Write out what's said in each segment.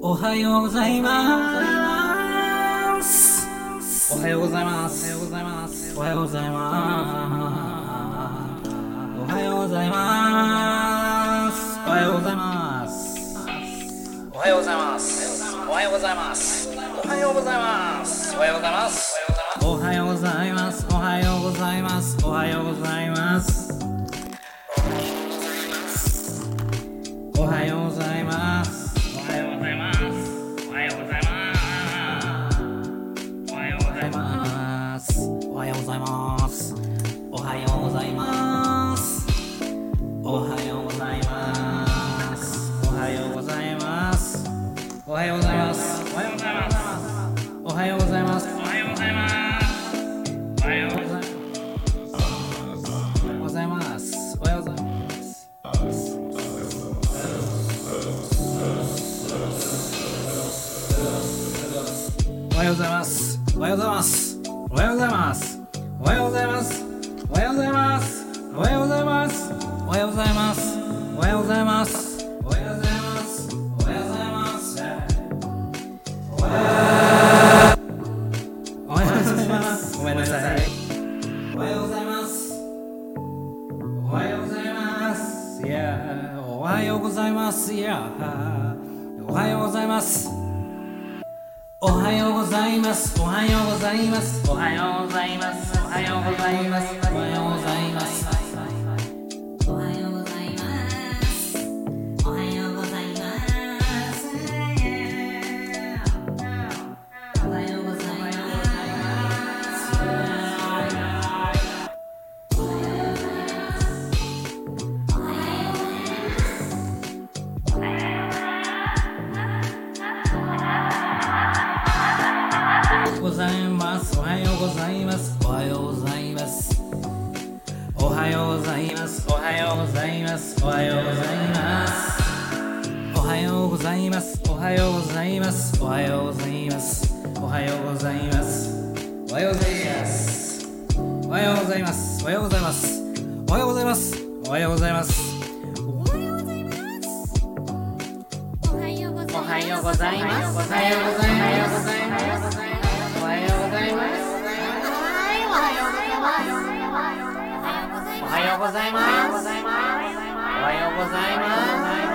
おはようございます。おはようございます。おはようございます。おはようございます。おはようございます。おはようございます。おはようございます。おはようございます。おはようございます。おはようございます。おはようございます。おはようございます。おはようございます。ざいます。おはようございます。おはようございます。おはようございます。おはようございます。おはようございます。おはようございます。おはようございます。おはようございます。おはようございます。おはようございます。おはようございます。おはようございます。おはようございます。おはようございます。おはようございます。おはようございます。おはようございます。おはようございます。おはようございます。おはようございます。おはようございます。おはようございます。おはようございます。おはようございます。おはようございます。おはようございますおはようございます。いやおはようございます。おはようございます。おはようございます。おはようございます。おはようございます。おはようございます。ございます。おはようございます。おはようございます。おはようございます。おはようございます。おはようございます。おはようございます。おはようございます。おはようございます。おはようございます。おはようございます。おはようございます。おはようございます。おはようございます。おはようございます。おはようございます。おはようございます。おはようございます。はようございます。おはようございます。おはようございます。おはようございます。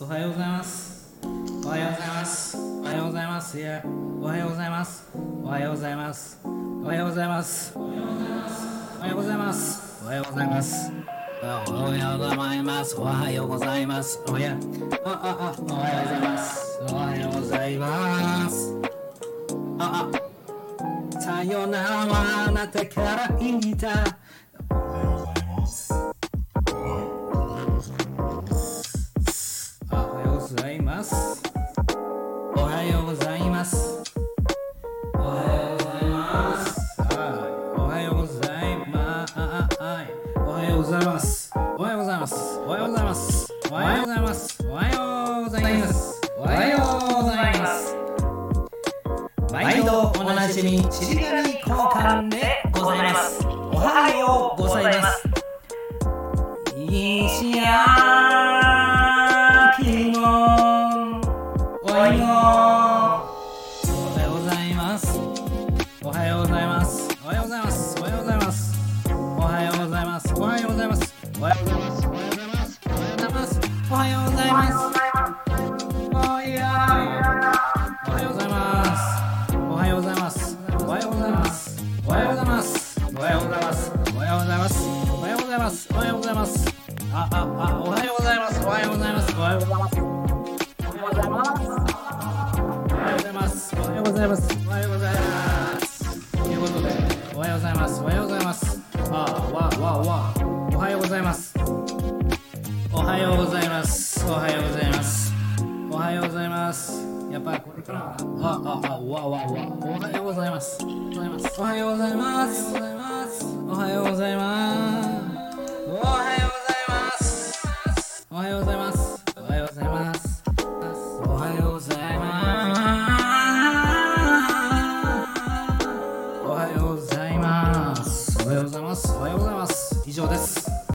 おはようございます。おはようございます。おはようございます。おはようございます。おはようございます、おはようございます。おはようございます。おはようございます。おはようございます。おはようございます。おはようございます。おはようございます。おはようございます。おや、あ、あ、あ、おはようございます。おはようございます。あ、あ、さよならあなたから言いた。度おなじみちりがり交換でございます。おはようございます。石焼きのおいもおはようございます。おはようございます。おはようございます。おはようございます。おはようございます。おはようございます。おはようございます。おはようございます。おはようございます。おます。おはようございます。おはようございます。おはようございます。おはようございます。おはようございます。おはようございます。おはようございます。おはようございます。おはようございます。ということで、おはようございます。おはようございます。あ、わ、わ、わ。おはようございます。おはようございます。おはようございます。おはようございます。やっぱりこれから、あ、あ、あ、わ、わ、わ。おはようございます。おはようございます。おはようございます